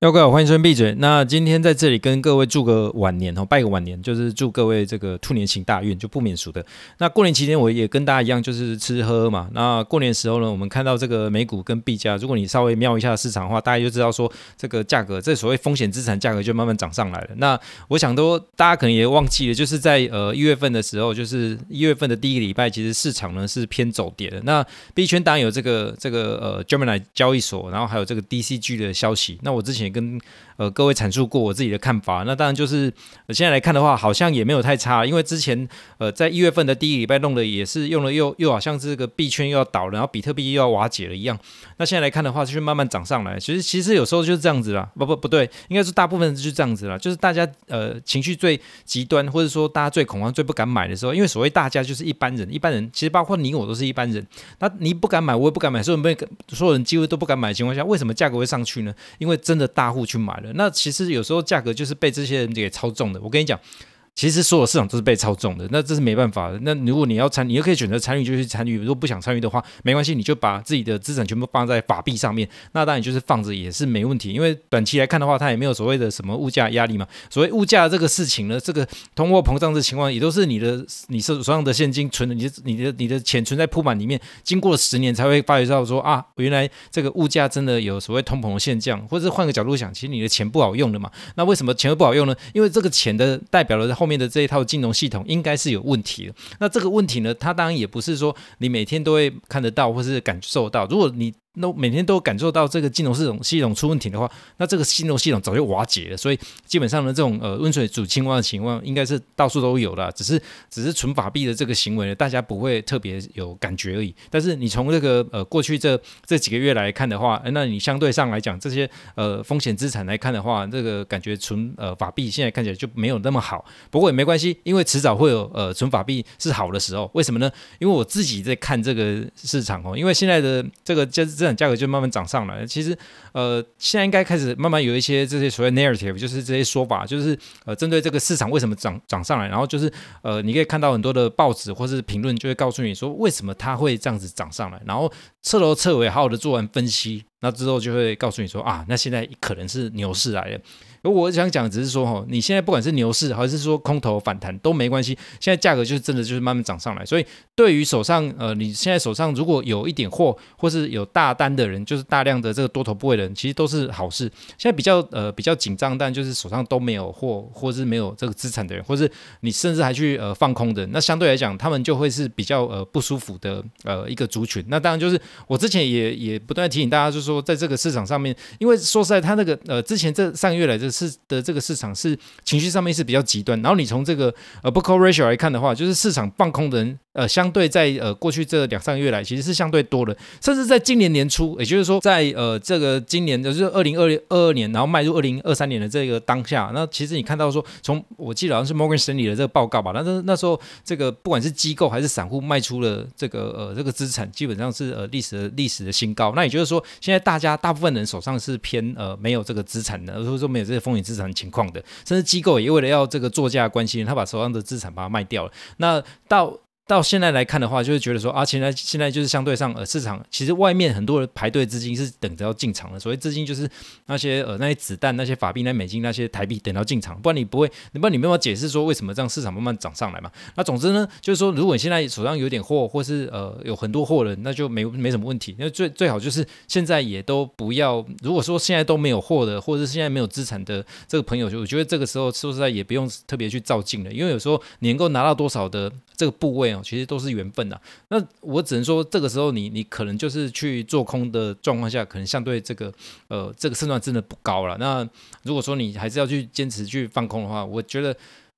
要各位好，欢迎收听闭嘴。那今天在这里跟各位祝个晚年哦，拜个晚年，就是祝各位这个兔年行大运，就不免俗的。那过年期间我也跟大家一样，就是吃喝嘛。那过年时候呢，我们看到这个美股跟币价，如果你稍微瞄一下市场的话，大家就知道说这个价格，这所谓风险资产价格就慢慢涨上来了。那我想都大家可能也忘记了，就是在呃一月份的时候，就是一月份的第一个礼拜，其实市场呢是偏走跌的。那币圈当然有这个这个呃 Gemini 交易所，然后还有这个 DCG 的消息。那我之前。跟呃各位阐述过我自己的看法，那当然就是现在来看的话，好像也没有太差，因为之前呃在一月份的第一礼拜弄的也是用了又又好像这个币圈又要倒了，然后比特币又要瓦解了一样。那现在来看的话，就是慢慢涨上来。其实其实有时候就是这样子啦，不不不对，应该是大部分就是这样子啦，就是大家呃情绪最极端，或者说大家最恐慌、最不敢买的时候，因为所谓大家就是一般人，一般人其实包括你我都是一般人。那你不敢买，我也不敢买，所有人所有人几乎都不敢买的情况下，为什么价格会上去呢？因为真的大大户去买了，那其实有时候价格就是被这些人给操纵的。我跟你讲。其实所有市场都是被操纵的，那这是没办法的。那如果你要参，你又可以选择参与就去参与；如果不想参与的话，没关系，你就把自己的资产全部放在法币上面。那当然就是放着也是没问题，因为短期来看的话，它也没有所谓的什么物价压力嘛。所谓物价这个事情呢，这个通货膨胀的情况也都是你的你手手上的现金存的，你的你的你的钱存在铺满里面，经过十年才会发觉到说啊，原来这个物价真的有所谓通膨的现象。或者是换个角度想，其实你的钱不好用的嘛。那为什么钱会不好用呢？因为这个钱的代表了后面面的这一套金融。系统应该是有问题的。那这个问题呢，它当然也不是说你每天都会看得到或是感受到。如果你那每天都感受到这个金融系统系统出问题的话，那这个金融系统早就瓦解了。所以基本上呢，这种呃温水煮青蛙的情况，应该是到处都有了。只是只是存法币的这个行为呢，大家不会特别有感觉而已。但是你从这个呃过去这这几个月来看的话，那你相对上来讲，这些呃风险资产来看的话，这个感觉存呃法币现在看起来就没有那么好。不过也没关系，因为迟早会有呃存法币是好的时候。为什么呢？因为我自己在看这个市场哦，因为现在的这个就是。资产价格就慢慢涨上来。其实，呃，现在应该开始慢慢有一些这些所谓 narrative，就是这些说法，就是呃，针对这个市场为什么涨涨上来，然后就是呃，你可以看到很多的报纸或是评论就会告诉你说为什么它会这样子涨上来，然后彻头彻尾好好的做完分析，那之后就会告诉你说啊，那现在可能是牛市来了。而我想讲，只是说哈，你现在不管是牛市还是说空头反弹都没关系，现在价格就是真的就是慢慢涨上来。所以对于手上呃，你现在手上如果有一点货或是有大单的人，就是大量的这个多头部位的人，其实都是好事。现在比较呃比较紧张，但就是手上都没有货或是没有这个资产的人，或是你甚至还去呃放空的，那相对来讲，他们就会是比较呃不舒服的呃一个族群。那当然就是我之前也也不断提醒大家，就是说在这个市场上面，因为说实在，他那个呃之前这上个月来这。是的，这个市场是情绪上面是比较极端。然后你从这个呃 book ratio 来看的话，就是市场放空的人。呃，相对在呃过去这两三个月来，其实是相对多的，甚至在今年年初，也就是说在呃这个今年就是二零二二二年，然后迈入二零二三年的这个当下，那其实你看到说，从我记得好像是 Morgan 筛理的这个报告吧，那那那时候这个不管是机构还是散户卖出了这个呃这个资产，基本上是呃历史的历史的新高。那也就是说，现在大家大部分人手上是偏呃没有这个资产的，或者说没有这个风险资产情况的，甚至机构也为了要这个作价关系，他把手上的资产把它卖掉了。那到到现在来看的话，就是觉得说啊，现在现在就是相对上呃市场，其实外面很多人排队资金是等着要进场的。所谓资金就是那些呃那些子弹、那些法币、那美金、那些台币等到进场，不然你不会，不然你没有办法解释说为什么这样市场慢慢涨上来嘛。那总之呢，就是说如果你现在手上有点货，或是呃有很多货了，那就没没什么问题。那最最好就是现在也都不要，如果说现在都没有货的，或者是现在没有资产的这个朋友，就我觉得这个时候说实在也不用特别去照镜了，因为有时候你能够拿到多少的这个部位哦。其实都是缘分呐。那我只能说，这个时候你你可能就是去做空的状况下，可能相对这个呃这个胜算真的不高了。那如果说你还是要去坚持去放空的话，我觉得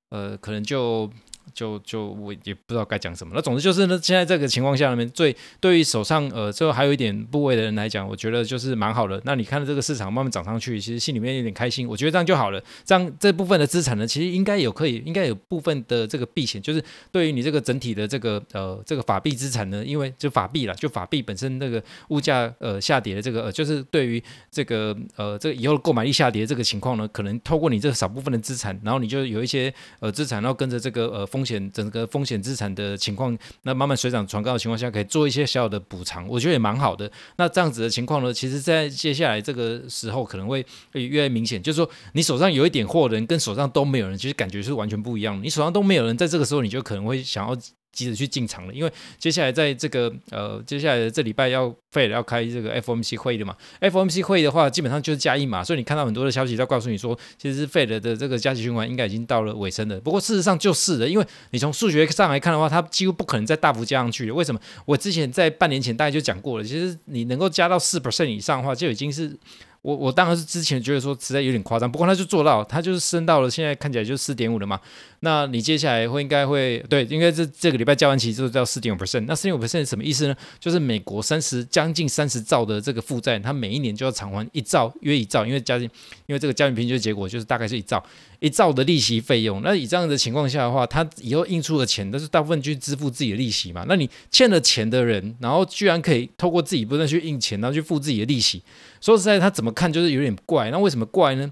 呃可能就。就就我也不知道该讲什么，那总之就是呢，现在这个情况下里面，最对于手上呃最后还有一点部位的人来讲，我觉得就是蛮好的。那你看到这个市场慢慢涨上去，其实心里面有点开心，我觉得这样就好了。这样这部分的资产呢，其实应该有可以，应该有部分的这个避险，就是对于你这个整体的这个呃这个法币资产呢，因为就法币啦，就法币本身那个物价呃下跌的这个呃，就是对于这个呃这个以后购买力下跌的这个情况呢，可能透过你这少部分的资产，然后你就有一些呃资产，然后跟着这个呃风。险整个风险资产的情况，那慢慢水涨船高的情况下，可以做一些小小的补偿，我觉得也蛮好的。那这样子的情况呢，其实在接下来这个时候可能会越来越明显，就是说你手上有一点货的人跟手上都没有人，其实感觉是完全不一样的。你手上都没有人，在这个时候你就可能会想要。急着去进场了，因为接下来在这个呃，接下来的这礼拜要 Fed 要开这个 FOMC 会议的嘛，FOMC 会议的话，基本上就是加一码，所以你看到很多的消息在告诉你说，其实 Fed 的这个加息循环应该已经到了尾声了。不过事实上就是的，因为你从数学上来看的话，它几乎不可能再大幅加上去了。为什么？我之前在半年前大概就讲过了，其实你能够加到四 percent 以上的话，就已经是。我我当然是之前觉得说实在有点夸张，不过他就做到，他就是升到了现在看起来就四点五了嘛。那你接下来会应该会对，应该是这个礼拜交完期之后就到四点五 percent。那四点五 percent 什么意思呢？就是美国三十将近三十兆的这个负债，它每一年就要偿还一兆约一兆，因为加进，因为这个加权平均结果就是大概是一兆一兆的利息费用。那以这样的情况下的话，他以后印出的钱都是大部分去支付自己的利息嘛。那你欠了钱的人，然后居然可以透过自己不断去印钱，然后去付自己的利息。说实在，他怎么看就是有点怪。那为什么怪呢？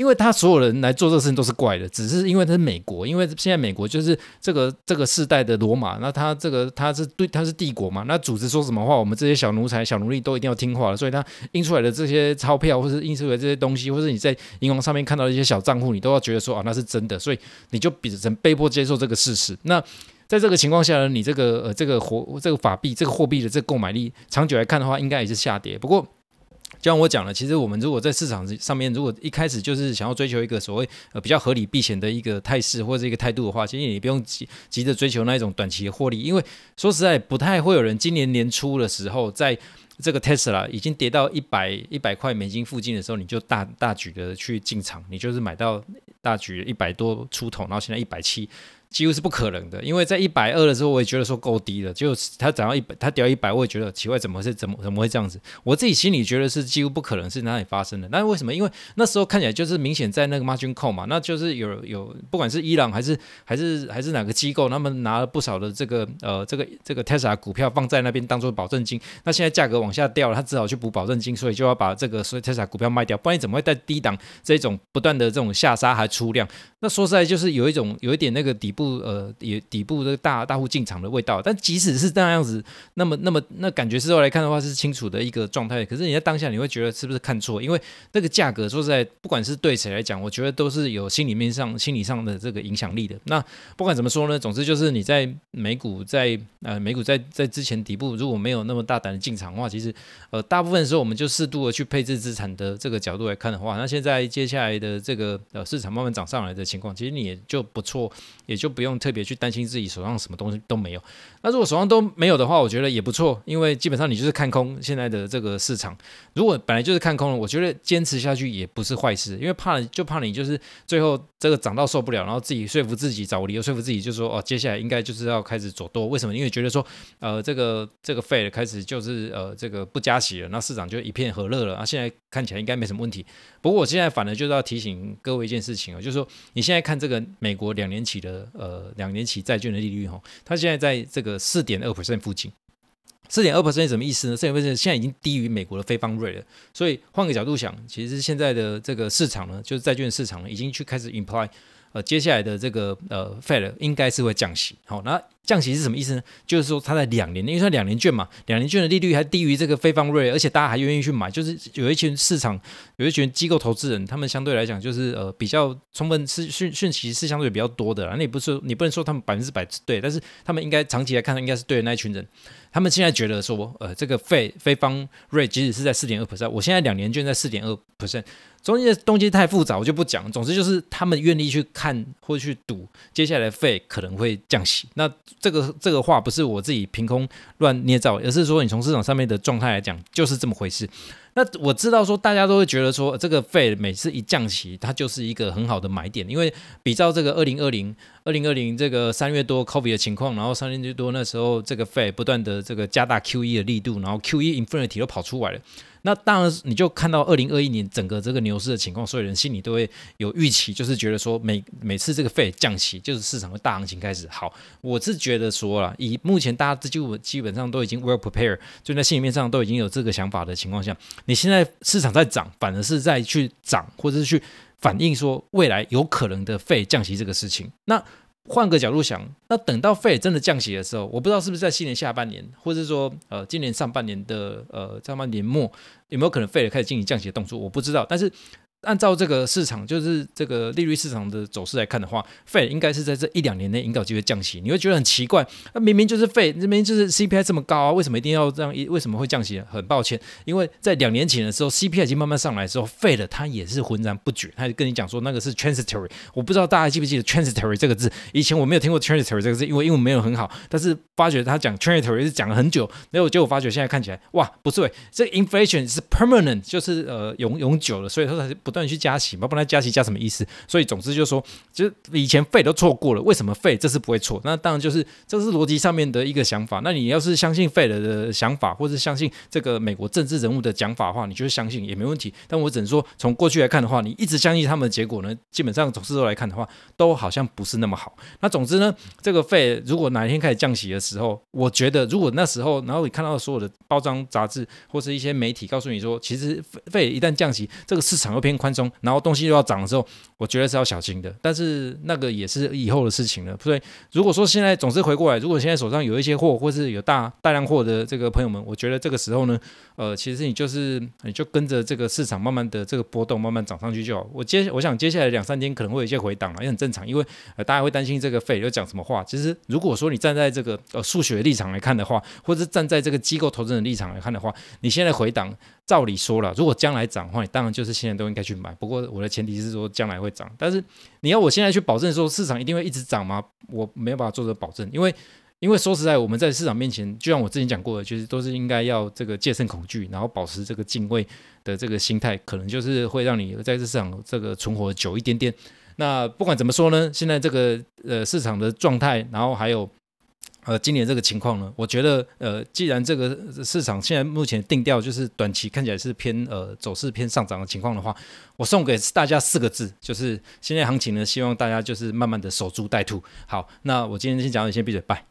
因为他所有人来做这个事情都是怪的，只是因为他是美国，因为现在美国就是这个这个世代的罗马，那他这个他是对他是帝国嘛，那组织说什么话，我们这些小奴才、小奴隶都一定要听话了。所以他印出来的这些钞票，或是印出来的这些东西，或是你在银行上面看到的一些小账户，你都要觉得说啊，那是真的，所以你就比成被迫接受这个事实。那在这个情况下呢，你这个呃这个货这个法币这个货币的这个购买力，长久来看的话，应该也是下跌。不过。就像我讲了，其实我们如果在市场上面，如果一开始就是想要追求一个所谓呃比较合理避险的一个态势或者一个态度的话，其实你不用急急着追求那一种短期的获利，因为说实在不太会有人今年年初的时候，在这个 Tesla 已经跌到一百一百块美金附近的时候，你就大大举的去进场，你就是买到大举一百多出头，然后现在一百七。几乎是不可能的，因为在一百二的时候，我也觉得说够低了。就它涨到一百，它掉一百，我也觉得奇怪，怎么是怎么怎么会这样子？我自己心里觉得是几乎不可能是哪里发生的。那为什么？因为那时候看起来就是明显在那个 margin call 嘛，那就是有有不管是伊朗还是还是还是哪个机构，他们拿了不少的这个呃这个这个 Tesla 股票放在那边当做保证金。那现在价格往下掉了，他只好去补保证金，所以就要把这个所以 Tesla 股票卖掉。不然你怎么会在低档这种不断的这种下杀还出量？那说实在就是有一种有一点那个底不呃也。底部的大大户进场的味道，但即使是这样子，那么那么那感觉事后来看的话是清楚的一个状态。可是你在当下你会觉得是不是看错？因为那个价格说实在，不管是对谁来讲，我觉得都是有心里面上心理上的这个影响力的。那不管怎么说呢，总之就是你在美股在呃美股在在之前底部如果没有那么大胆的进场的话，其实呃大部分时候我们就适度的去配置资产的这个角度来看的话，那现在接下来的这个呃市场慢慢涨上来的情况，其实你也就不错，也就不用特别去担。心自己手上什么东西都没有，那如果手上都没有的话，我觉得也不错，因为基本上你就是看空现在的这个市场。如果本来就是看空了，我觉得坚持下去也不是坏事，因为怕就怕你就是最后这个涨到受不了，然后自己说服自己找理由说服自己，就说哦，接下来应该就是要开始走多。为什么？因为觉得说呃这个这个 Fed 开始就是呃这个不加息了，那市场就一片和乐了啊。现在看起来应该没什么问题。不过我现在反而就是要提醒各位一件事情啊，就是说你现在看这个美国两年期的呃两年期。债券的利率哈，它现在在这个四点二 percent 附近，四点二 percent 什么意思呢？四点二 percent 现在已经低于美国的非方瑞了。所以换个角度想，其实现在的这个市场呢，就是债券市场呢，已经去开始 imply。呃，接下来的这个呃，Fed 应该是会降息。好，那降息是什么意思呢？就是说它在两年，因为它两年券嘛，两年券的利率还低于这个非方瑞，而且大家还愿意去买，就是有一群市场，有一群机构投资人，他们相对来讲就是呃比较充分是讯讯息是相对比较多的。那你不是你不能说他们百分之百对，但是他们应该长期来看应该是对的那一群人。他们现在觉得说，呃，这个费非方瑞即使是在四点二 percent，我现在两年券在四点二 percent。中间的东西太复杂，我就不讲。总之就是他们愿意去看或去赌，接下来费可能会降息。那这个这个话不是我自己凭空乱捏造，而是说你从市场上面的状态来讲，就是这么回事。那我知道说大家都会觉得说，这个费每次一降息，它就是一个很好的买点，因为比照这个二零二零二零二零这个三月多 COVID 的情况，然后三月多那时候这个费不断的这个加大 QE 的力度，然后 QE Infinity 都跑出来了。那当然，你就看到二零二一年整个这个牛市的情况，所有人心里都会有预期，就是觉得说每每次这个费降息，就是市场的大行情开始。好，我是觉得说了，以目前大家就基本上都已经 well prepared，就在心里面上都已经有这个想法的情况下，你现在市场在涨，反而是在去涨，或者是去反映说未来有可能的费降息这个事情。那换个角度想，那等到费尔真的降息的时候，我不知道是不是在新年下半年，或者说呃今年上半年的呃上半年末有没有可能费尔开始进行降息的动作，我不知道，但是。按照这个市场，就是这个利率市场的走势来看的话，Fed 应该是在这一两年内应该有机会降息。你会觉得很奇怪，那明明就是 Fed，明明就是 CPI 这么高啊，为什么一定要这样？为什么会降息？很抱歉，因为在两年前的时候，CPI 已经慢慢上来的时候，Fed 它也是浑然不觉，他就跟你讲说那个是 transitory。我不知道大家记不记得 transitory 这个字，以前我没有听过 transitory 这个字，因为英文没有很好。但是发觉他讲 transitory 是讲了很久，没有结果发觉现在看起来，哇，不对，这 inflation 是 permanent，就是呃永永久了，所以说它是不断去加息嘛。不然加息加什么意思？所以总之就是说，就是以前费都错过了，为什么费这次不会错？那当然就是这是逻辑上面的一个想法。那你要是相信费了的想法，或是相信这个美国政治人物的讲法的话，你就是相信也没问题。但我只能说，从过去来看的话，你一直相信他们的结果呢，基本上总是都来看的话，都好像不是那么好。那总之呢，这个费如果哪一天开始降息的时候，我觉得如果那时候，然后你看到所有的包装杂志或是一些媒体告诉你说，其实费一旦降息，这个市场又偏宽松，然后东西。又要涨的时候，我觉得是要小心的。但是那个也是以后的事情了。所以如果说现在总是回过来，如果现在手上有一些货，或是有大大量货的这个朋友们，我觉得这个时候呢，呃，其实你就是你就跟着这个市场慢慢的这个波动，慢慢涨上去就好。我接我想接下来两三天可能会有一些回档了，也很正常，因为呃大家会担心这个费又讲什么话。其实如果说你站在这个呃数学立场来看的话，或者是站在这个机构投资人立场来看的话，你现在回档。照理说了，如果将来涨的话，你当然就是现在都应该去去买。不过我的前提是说将来会涨，但是你要我现在去保证说市场一定会一直涨吗？我没有办法做这个保证，因为因为说实在，我们在市场面前，就像我之前讲过的，其实都是应该要这个戒慎恐惧，然后保持这个敬畏的这个心态，可能就是会让你在这市场这个存活久一点点。那不管怎么说呢，现在这个呃市场的状态，然后还有。呃，今年这个情况呢，我觉得，呃，既然这个市场现在目前定调就是短期看起来是偏呃走势偏上涨的情况的话，我送给大家四个字，就是现在行情呢，希望大家就是慢慢的守株待兔。好，那我今天先讲到这里，先闭嘴，拜。